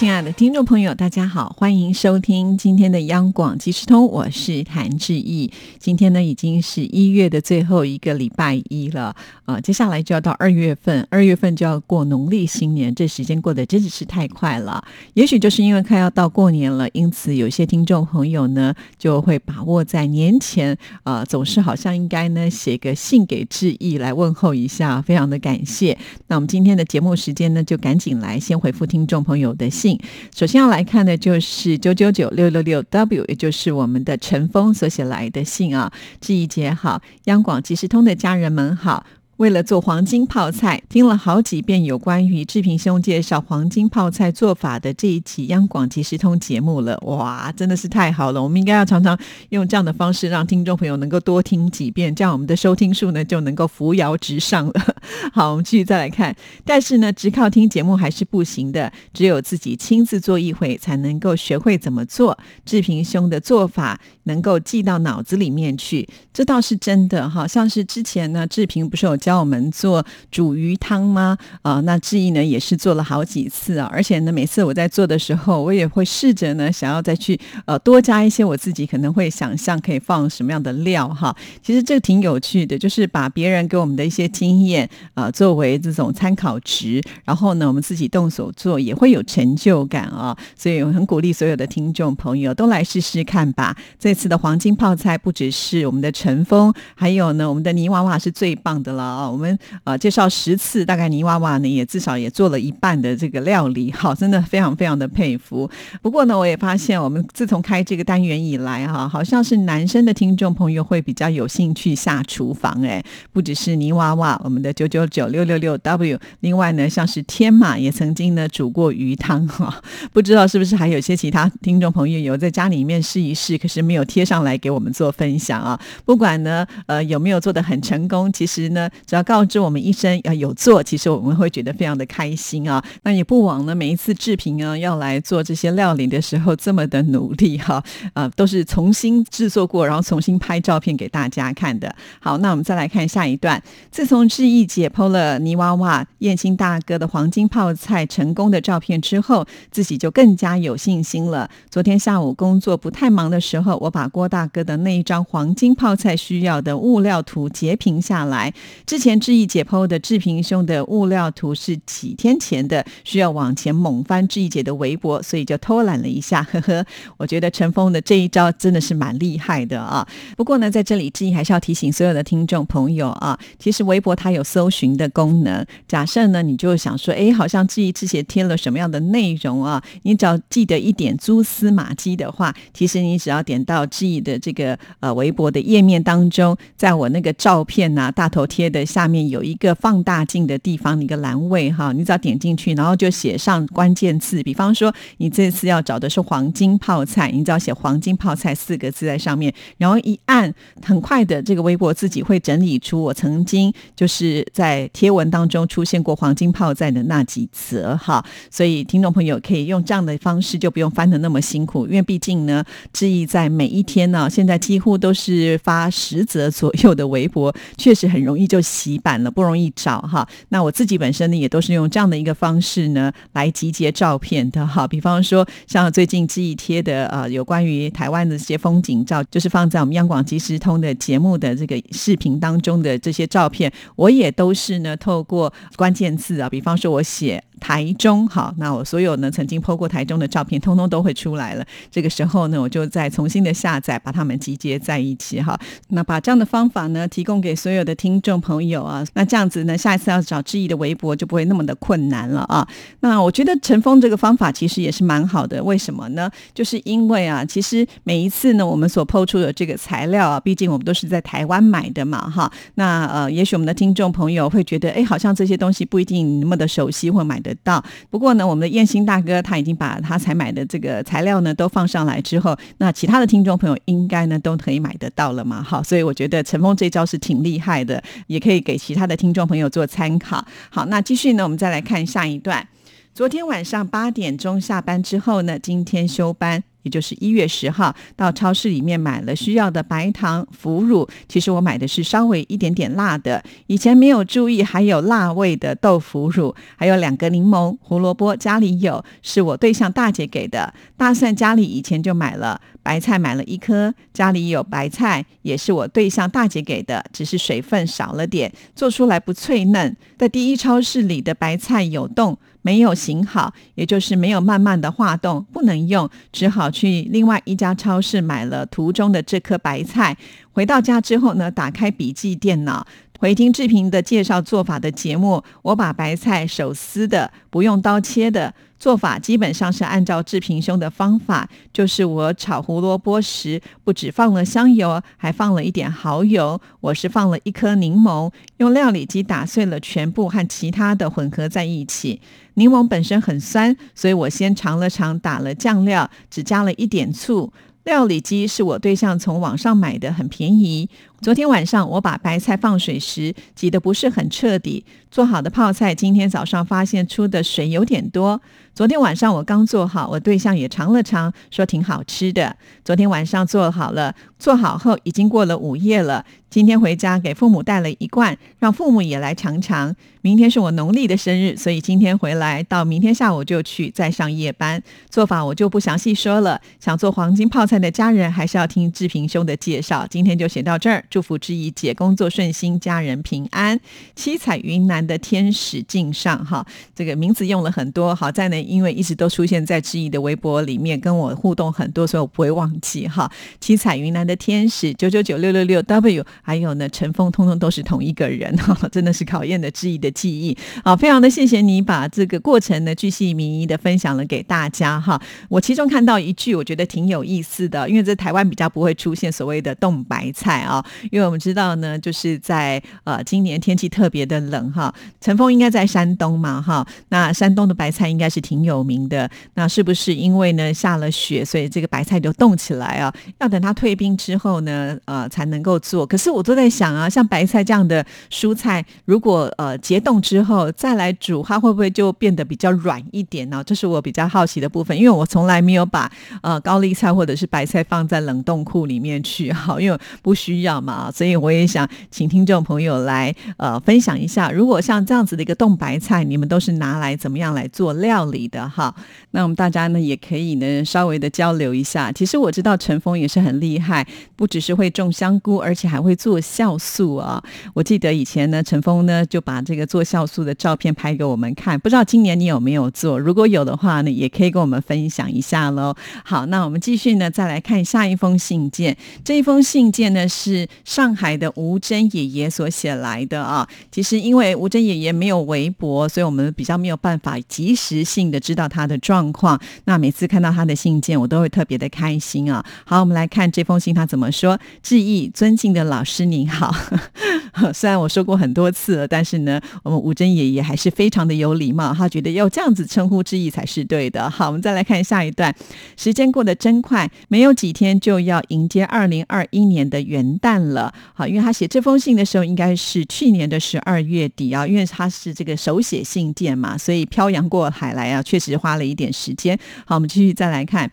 亲爱的听众朋友，大家好，欢迎收听今天的央广即时通，我是谭志毅。今天呢，已经是一月的最后一个礼拜一了，啊，接下来就要到二月份，二月份就要过农历新年，这时间过得真的是太快了。也许就是因为快要到过年了，因此有些听众朋友呢，就会把握在年前，啊，总是好像应该呢写个信给志毅来问候一下，非常的感谢。那我们今天的节目时间呢，就赶紧来先回复听众朋友的信。首先要来看的就是九九九六六六 W，也就是我们的陈峰所写来的信啊。志怡姐好，央广即时通的家人们好。为了做黄金泡菜，听了好几遍有关于志平兄介绍黄金泡菜做法的这一期央广即时通节目了。哇，真的是太好了！我们应该要常常用这样的方式，让听众朋友能够多听几遍，这样我们的收听数呢就能够扶摇直上了。好，我们继续再来看。但是呢，只靠听节目还是不行的，只有自己亲自做一回，才能够学会怎么做。志平兄的做法能够记到脑子里面去，这倒是真的。哈，像是之前呢，志平不是有教。我们做煮鱼汤吗？啊，那志毅呢也是做了好几次啊，而且呢，每次我在做的时候，我也会试着呢，想要再去呃多加一些我自己可能会想象可以放什么样的料哈。其实这个挺有趣的，就是把别人给我们的一些经验啊作为这种参考值，然后呢，我们自己动手做也会有成就感啊。所以我很鼓励所有的听众朋友都来试试看吧。这次的黄金泡菜不只是我们的陈峰，还有呢，我们的泥娃娃是最棒的了。啊，我们啊介绍十次，大概泥娃娃呢也至少也做了一半的这个料理，好，真的非常非常的佩服。不过呢，我也发现我们自从开这个单元以来，哈，好像是男生的听众朋友会比较有兴趣下厨房，哎，不只是泥娃娃，我们的九九九六六六 W，另外呢，像是天马也曾经呢煮过鱼汤，哈，不知道是不是还有些其他听众朋友有在家里面试一试，可是没有贴上来给我们做分享啊。不管呢，呃，有没有做的很成功，其实呢。只要告知我们一声要有做，其实我们会觉得非常的开心啊。那也不枉呢，每一次制平啊要来做这些料理的时候这么的努力哈，啊，都是重新制作过，然后重新拍照片给大家看的。好，那我们再来看下一段。自从志毅解剖了泥娃娃燕青大哥的黄金泡菜成功的照片之后，自己就更加有信心了。昨天下午工作不太忙的时候，我把郭大哥的那一张黄金泡菜需要的物料图截屏下来。之前志毅解剖的志平兄的物料图是几天前的，需要往前猛翻志毅姐的微博，所以就偷懒了一下，呵呵。我觉得陈峰的这一招真的是蛮厉害的啊。不过呢，在这里志毅还是要提醒所有的听众朋友啊，其实微博它有搜搜寻的功能。假设呢，你就想说，哎，好像志毅之前贴了什么样的内容啊？你只要记得一点蛛丝马迹的话，其实你只要点到志毅的这个呃微博的页面当中，在我那个照片呐大头贴的。下面有一个放大镜的地方，一个栏位哈，你只要点进去，然后就写上关键字，比方说你这次要找的是黄金泡菜，你只要写黄金泡菜四个字在上面，然后一按，很快的这个微博自己会整理出我曾经就是在贴文当中出现过黄金泡菜的那几则哈，所以听众朋友可以用这样的方式，就不用翻的那么辛苦，因为毕竟呢，志毅在每一天呢，现在几乎都是发十则左右的微博，确实很容易就。洗版了不容易找哈，那我自己本身呢也都是用这样的一个方式呢来集结照片的哈。比方说像最近记忆贴的呃有关于台湾的这些风景照，就是放在我们央广即时通的节目的这个视频当中的这些照片，我也都是呢透过关键字啊，比方说我写。台中好，那我所有呢曾经 PO 过台中的照片，通通都会出来了。这个时候呢，我就再重新的下载，把它们集结在一起哈。那把这样的方法呢，提供给所有的听众朋友啊。那这样子呢，下一次要找志毅的微博就不会那么的困难了啊。那我觉得陈峰这个方法其实也是蛮好的，为什么呢？就是因为啊，其实每一次呢，我们所 PO 出的这个材料啊，毕竟我们都是在台湾买的嘛哈。那呃，也许我们的听众朋友会觉得，哎，好像这些东西不一定那么的熟悉或买的。得到。不过呢，我们的燕兴大哥他已经把他才买的这个材料呢都放上来之后，那其他的听众朋友应该呢都可以买得到了嘛？好，所以我觉得陈峰这招是挺厉害的，也可以给其他的听众朋友做参考。好，那继续呢，我们再来看下一段。昨天晚上八点钟下班之后呢，今天休班。也就是一月十号，到超市里面买了需要的白糖、腐乳。其实我买的是稍微一点点辣的，以前没有注意还有辣味的豆腐乳，还有两个柠檬、胡萝卜家里有，是我对象大姐给的。大蒜家里以前就买了，白菜买了一颗，家里有白菜，也是我对象大姐给的，只是水分少了点，做出来不脆嫩。在第一超市里的白菜有洞。没有型好，也就是没有慢慢的化冻，不能用，只好去另外一家超市买了图中的这颗白菜。回到家之后呢，打开笔记电脑。回听志平的介绍做法的节目，我把白菜手撕的，不用刀切的做法，基本上是按照志平兄的方法。就是我炒胡萝卜时，不只放了香油，还放了一点蚝油。我是放了一颗柠檬，用料理机打碎了，全部和其他的混合在一起。柠檬本身很酸，所以我先尝了尝，打了酱料，只加了一点醋。料理机是我对象从网上买的，很便宜。昨天晚上我把白菜放水时挤得不是很彻底，做好的泡菜今天早上发现出的水有点多。昨天晚上我刚做好，我对象也尝了尝，说挺好吃的。昨天晚上做好了，做好后已经过了午夜了。今天回家给父母带了一罐，让父母也来尝尝。明天是我农历的生日，所以今天回来到明天下午就去再上夜班。做法我就不详细说了。想做黄金泡菜的家人还是要听志平兄的介绍。今天就写到这儿。祝福之意，姐工作顺心，家人平安。七彩云南的天使敬上，哈，这个名字用了很多。好在呢，因为一直都出现在志毅的微博里面，跟我互动很多，所以我不会忘记哈。七彩云南的天使九九九六六六 W，还有呢，陈峰，通通都是同一个人哈，真的是考验的志毅的记忆好！非常的谢谢你把这个过程呢，巨细靡遗的分享了给大家哈。我其中看到一句，我觉得挺有意思的，因为在台湾比较不会出现所谓的冻白菜啊。因为我们知道呢，就是在呃今年天气特别的冷哈，陈峰应该在山东嘛哈，那山东的白菜应该是挺有名的，那是不是因为呢下了雪，所以这个白菜就冻起来啊？要等它退冰之后呢，呃才能够做。可是我都在想啊，像白菜这样的蔬菜，如果呃结冻之后再来煮，它会不会就变得比较软一点呢？这是我比较好奇的部分，因为我从来没有把呃高丽菜或者是白菜放在冷冻库里面去哈，因为不需要嘛。啊，所以我也想请听众朋友来呃分享一下，如果像这样子的一个冻白菜，你们都是拿来怎么样来做料理的哈？那我们大家呢也可以呢稍微的交流一下。其实我知道陈峰也是很厉害，不只是会种香菇，而且还会做酵素啊。我记得以前呢，陈峰呢就把这个做酵素的照片拍给我们看，不知道今年你有没有做？如果有的话呢，也可以跟我们分享一下喽。好，那我们继续呢，再来看下一封信件。这一封信件呢是。上海的吴真爷爷所写来的啊，其实因为吴真爷爷没有微博，所以我们比较没有办法及时性的知道他的状况。那每次看到他的信件，我都会特别的开心啊。好，我们来看这封信，他怎么说？致意，尊敬的老师您好。虽然我说过很多次了，但是呢，我们吴真爷爷还是非常的有礼貌，他觉得要这样子称呼致意才是对的。好，我们再来看下一段。时间过得真快，没有几天就要迎接二零二一年的元旦。了，了好，因为他写这封信的时候应该是去年的十二月底啊，因为他是这个手写信件嘛，所以漂洋过海来啊，确实花了一点时间。好，我们继续再来看，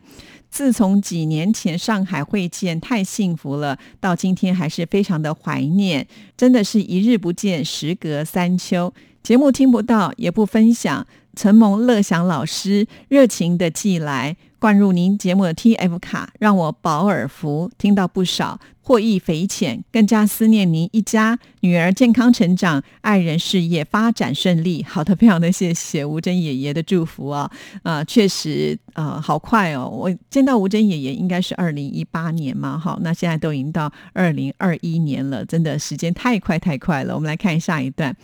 自从几年前上海会见太幸福了，到今天还是非常的怀念，真的是一日不见，时隔三秋。节目听不到也不分享，承蒙乐祥老师热情的寄来。灌入您节目的 TF 卡，让我饱耳福听到不少，获益匪浅，更加思念您一家女儿健康成长，爱人事业发展顺利。好的，非常的谢谢吴珍爷爷的祝福啊！啊，确实啊，好快哦！我见到吴珍爷爷应该是二零一八年嘛，好，那现在都已经到二零二一年了，真的时间太快太快了。我们来看下一段，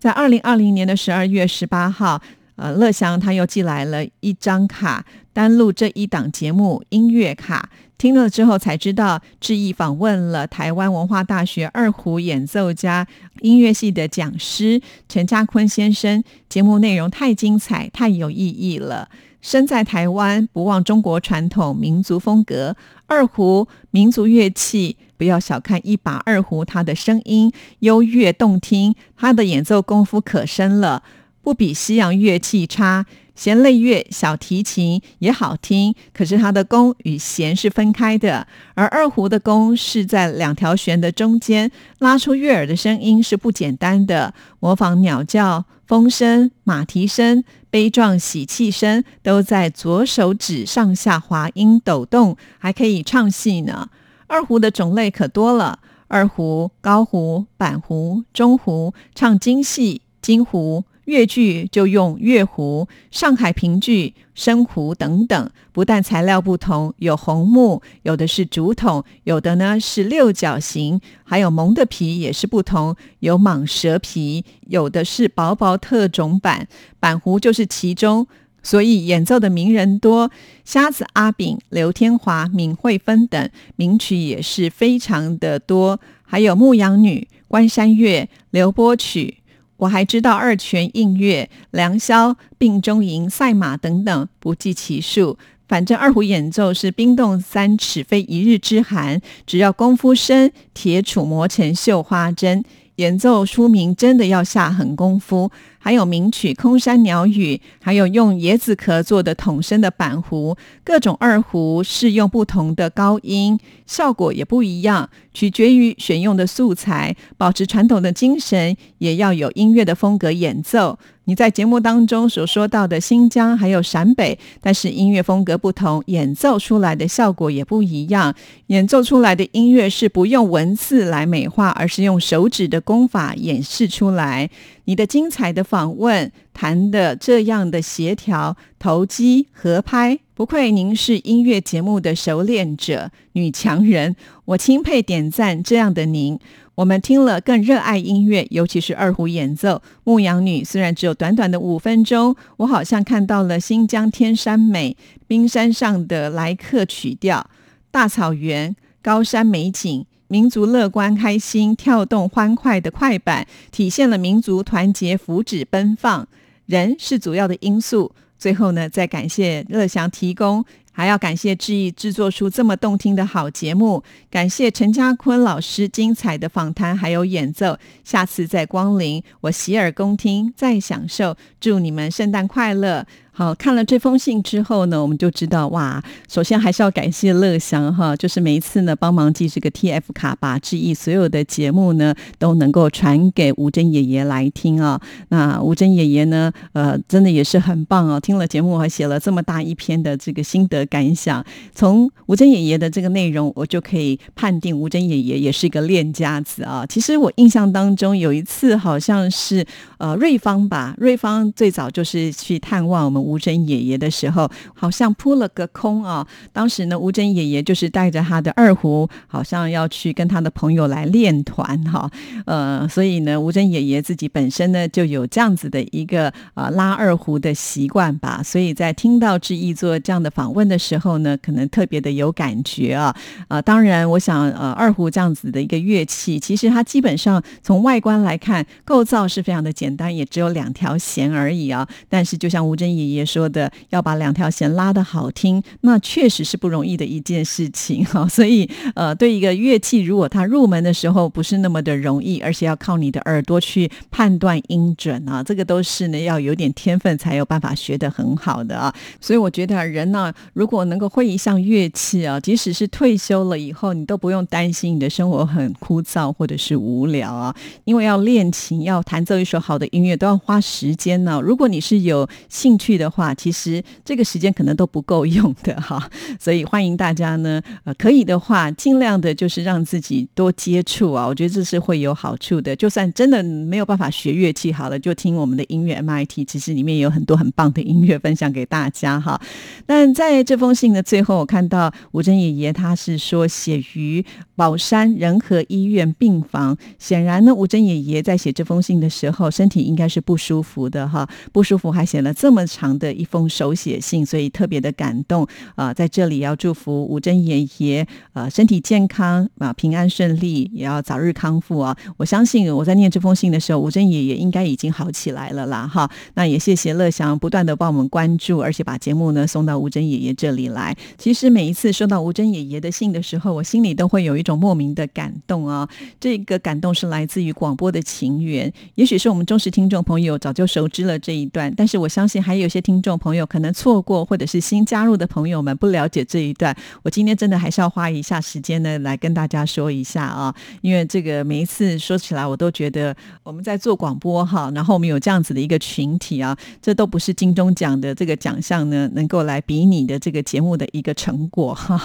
在二零二零年的十二月十八号。呃，乐祥他又寄来了一张卡，单录这一档节目音乐卡。听了之后才知道，志毅访问了台湾文化大学二胡演奏家、音乐系的讲师陈家坤先生。节目内容太精彩，太有意义了。身在台湾，不忘中国传统民族风格。二胡民族乐器，不要小看一把二胡，它的声音优越动听，它的演奏功夫可深了，不比西洋乐器差。弦类乐小提琴也好听，可是它的弓与弦是分开的，而二胡的弓是在两条弦的中间，拉出悦耳的声音是不简单的。模仿鸟叫、风声、马蹄声、悲壮喜气声，都在左手指上下滑音抖动，还可以唱戏呢。二胡的种类可多了，二胡、高胡、板胡、中胡，唱京戏、京胡。越剧就用越胡、上海评剧、深胡等等，不但材料不同，有红木，有的是竹筒，有的呢是六角形，还有蒙的皮也是不同，有蟒蛇皮，有的是薄薄特种板，板胡就是其中。所以演奏的名人多，瞎子阿炳、刘天华、闵惠芬等名曲也是非常的多，还有牧羊女、关山月、流波曲。我还知道二泉映月、良宵、病中吟、赛马等等，不计其数。反正二胡演奏是冰冻三尺，非一日之寒。只要功夫深，铁杵磨成绣花针。演奏出名真的要下狠功夫，还有名曲《空山鸟语》，还有用椰子壳做的筒身的板胡，各种二胡适用不同的高音，效果也不一样，取决于选用的素材。保持传统的精神，也要有音乐的风格演奏。你在节目当中所说到的新疆还有陕北，但是音乐风格不同，演奏出来的效果也不一样。演奏出来的音乐是不用文字来美化，而是用手指的功法演示出来。你的精彩的访问，谈的这样的协调、投机、合拍，不愧您是音乐节目的熟练者、女强人，我钦佩点赞这样的您。我们听了更热爱音乐，尤其是二胡演奏《牧羊女》。虽然只有短短的五分钟，我好像看到了新疆天山美、冰山上的来客曲调、大草原、高山美景、民族乐观、开心、跳动、欢快的快板，体现了民族团结、福祉奔放。人是主要的因素。最后呢，再感谢乐祥提供。还要感谢志毅制作出这么动听的好节目，感谢陈家坤老师精彩的访谈还有演奏，下次再光临，我洗耳恭听，再享受。祝你们圣诞快乐！好，看了这封信之后呢，我们就知道哇，首先还是要感谢乐祥哈，就是每一次呢帮忙寄这个 T F 卡，把志毅所有的节目呢都能够传给吴珍爷爷来听啊。那吴珍爷爷呢，呃，真的也是很棒哦，听了节目还写了这么大一篇的这个心得感想。从吴珍爷爷的这个内容，我就可以判定吴珍爷爷也是一个练家子啊。其实我印象当中有一次好像是呃瑞芳吧，瑞芳最早就是去探望我们。吴珍爷爷的时候，好像扑了个空啊！当时呢，吴珍爷爷就是带着他的二胡，好像要去跟他的朋友来练团哈。呃，所以呢，吴珍爷爷自己本身呢就有这样子的一个呃拉二胡的习惯吧。所以在听到志毅做这样的访问的时候呢，可能特别的有感觉啊。啊，当然，我想呃二胡这样子的一个乐器，其实它基本上从外观来看，构造是非常的简单，也只有两条弦而已啊。但是就像吴珍爷爷。说的要把两条弦拉的好听，那确实是不容易的一件事情哈。所以呃，对一个乐器，如果它入门的时候不是那么的容易，而且要靠你的耳朵去判断音准啊，这个都是呢要有点天分才有办法学得很好的啊。所以我觉得人呢，如果能够会一项乐器啊，即使是退休了以后，你都不用担心你的生活很枯燥或者是无聊啊，因为要练琴，要弹奏一首好的音乐，都要花时间呢。如果你是有兴趣的，话其实这个时间可能都不够用的哈，所以欢迎大家呢，呃，可以的话尽量的就是让自己多接触啊，我觉得这是会有好处的。就算真的没有办法学乐器，好了，就听我们的音乐 MIT，其实里面有很多很棒的音乐分享给大家哈。但在这封信的最后，我看到吴珍爷爷他是说写于宝山仁和医院病房，显然呢，吴珍爷爷在写这封信的时候身体应该是不舒服的哈，不舒服还写了这么长。的一封手写信，所以特别的感动啊！在这里要祝福吴珍爷爷呃身体健康啊，平安顺利，也要早日康复啊！我相信我在念这封信的时候，吴珍爷爷应该已经好起来了啦哈！那也谢谢乐祥不断的帮我们关注，而且把节目呢送到吴珍爷爷这里来。其实每一次收到吴珍爷爷的信的时候，我心里都会有一种莫名的感动啊！这个感动是来自于广播的情缘，也许是我们忠实听众朋友早就熟知了这一段，但是我相信还有些听众朋友可能错过，或者是新加入的朋友们不了解这一段。我今天真的还是要花一下时间呢，来跟大家说一下啊，因为这个每一次说起来，我都觉得我们在做广播哈，然后我们有这样子的一个群体啊，这都不是金钟奖的这个奖项呢，能够来比拟的这个节目的一个成果哈。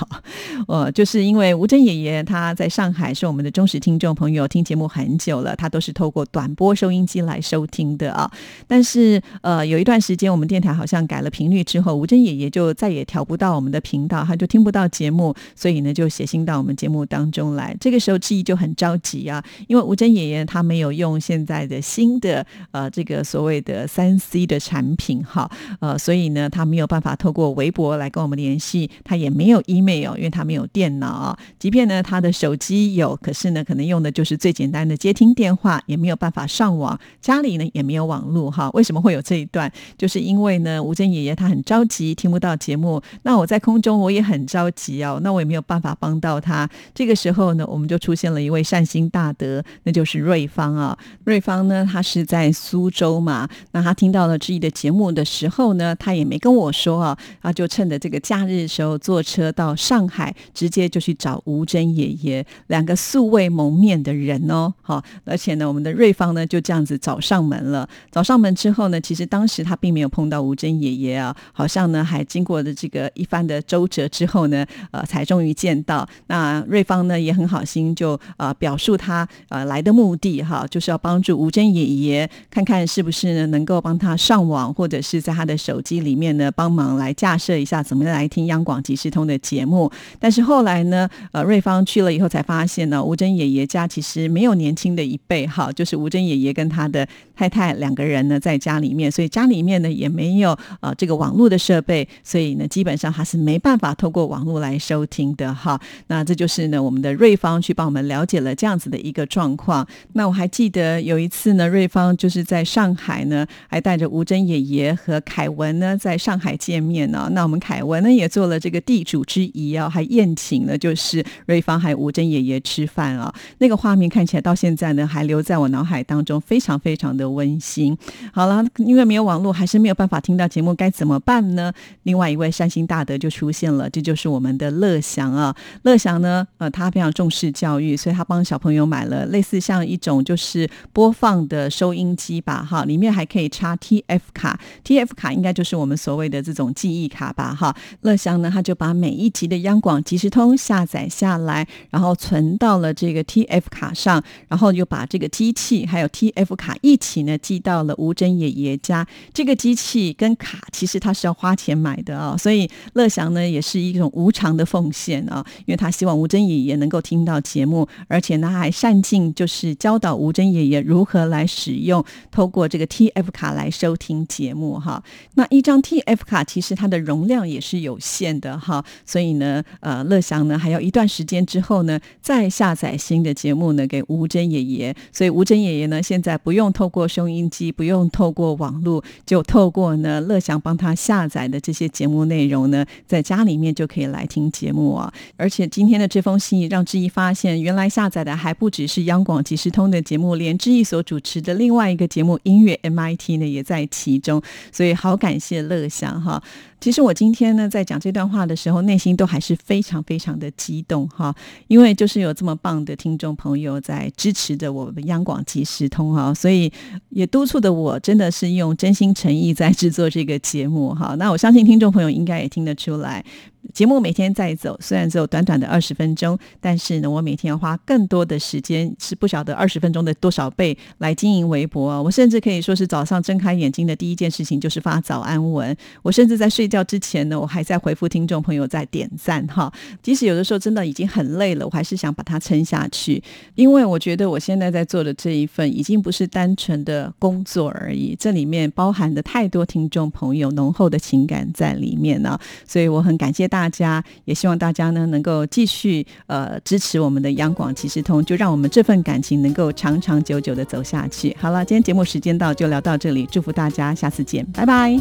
呃，就是因为吴珍爷爷他在上海是我们的忠实听众朋友，听节目很久了，他都是透过短波收音机来收听的啊。但是呃，有一段时间我们电好像改了频率之后，吴珍爷爷就再也调不到我们的频道，他就听不到节目，所以呢就写信到我们节目当中来。这个时候志毅就很着急啊，因为吴珍爷爷他没有用现在的新的呃这个所谓的三 C 的产品哈，呃，所以呢他没有办法透过微博来跟我们联系，他也没有 email，因为他没有电脑。即便呢他的手机有，可是呢可能用的就是最简单的接听电话，也没有办法上网，家里呢也没有网络哈。为什么会有这一段？就是因为呢吴珍爷爷他很着急，听不到节目。那我在空中我也很着急哦，那我也没有办法帮到他。这个时候呢，我们就出现了一位善心大德，那就是瑞芳啊。瑞芳呢，他是在苏州嘛。那他听到了志毅的节目的时候呢，他也没跟我说啊，他就趁着这个假日的时候坐车到上海，直接就去找吴珍爷爷，两个素未谋面的人哦。好，而且呢，我们的瑞芳呢就这样子找上门了。找上门之后呢，其实当时他并没有碰到吴珍爷爷啊，好像呢还经过的这个一番的周折之后呢，呃，才终于见到。那瑞芳呢也很好心，就呃表述他呃来的目的哈，就是要帮助吴珍爷爷看看是不是呢能够帮他上网，或者是在他的手机里面呢帮忙来架设一下，怎么样来听央广即时通的节目。但是后来呢，呃，瑞芳去了以后才发现呢，吴珍爷爷家其实没有年轻的一辈哈，就是吴珍爷爷跟他的太太两个人呢在家里面，所以家里面呢也没没有呃这个网络的设备，所以呢基本上他是没办法透过网络来收听的哈。那这就是呢我们的瑞芳去帮我们了解了这样子的一个状况。那我还记得有一次呢，瑞芳就是在上海呢，还带着吴珍爷爷和凯文呢在上海见面呢。那我们凯文呢也做了这个地主之谊啊，还宴请了就是瑞芳还有吴珍爷爷吃饭啊。那个画面看起来到现在呢还留在我脑海当中，非常非常的温馨。好了，因为没有网络，还是没有办法听到节目，该怎么办呢？另外一位善心大德就出现了，这就是我们的乐祥啊。乐祥呢，呃，他非常重视教育，所以他帮小朋友买了类似像一种就是播放的收音机吧，哈，里面还可以插 TF 卡，TF 卡应该就是我们所谓的这种记忆卡吧，哈。乐祥呢，他就把每一集的央广即时通下载下来，然后存到了这个 TF 卡上，然后又把这个机器还有 TF 卡一起呢寄到了吴珍爷爷家。这个机器跟卡其实他是要花钱买的啊，所以乐祥呢也是一种无偿的奉献啊，因为他希望吴珍爷爷能够听到节目，而且呢还善尽就是教导吴珍爷爷如何来使用，透过这个 TF 卡来收听节目哈。那一张 TF 卡其实它的容量也是有限的哈，所以呢，呃，乐祥呢还要一段时间之后呢再下载新的节目呢给吴珍爷爷，所以吴珍爷爷呢现在不用透过收音机，不用透过网络，就透过呢乐祥帮他下载的这些节目内容呢，在家里面就可以来听节目啊。而且今天的这封信让志毅发现，原来下载的还不只是央广即时通的节目，连志毅所主持的另外一个节目音乐 MIT 呢也在其中。所以好感谢乐祥哈。其实我今天呢在讲这段话的时候，内心都还是非常非常的激动哈，因为就是有这么棒的听众朋友在支持着我们央广即时通哈，所以也督促的我真的是用真心诚意在制作这个节目哈。那我相信听众朋友应该也听得出来。节目每天在走，虽然只有短短的二十分钟，但是呢，我每天要花更多的时间，是不晓得二十分钟的多少倍来经营微博。我甚至可以说是早上睁开眼睛的第一件事情就是发早安文。我甚至在睡觉之前呢，我还在回复听众朋友在点赞哈。即使有的时候真的已经很累了，我还是想把它撑下去，因为我觉得我现在在做的这一份已经不是单纯的工作而已，这里面包含的太多听众朋友浓厚的情感在里面呢。所以我很感谢大。大家也希望大家呢能够继续呃支持我们的央广即时通，就让我们这份感情能够长长久久的走下去。好了，今天节目时间到，就聊到这里，祝福大家，下次见，拜拜。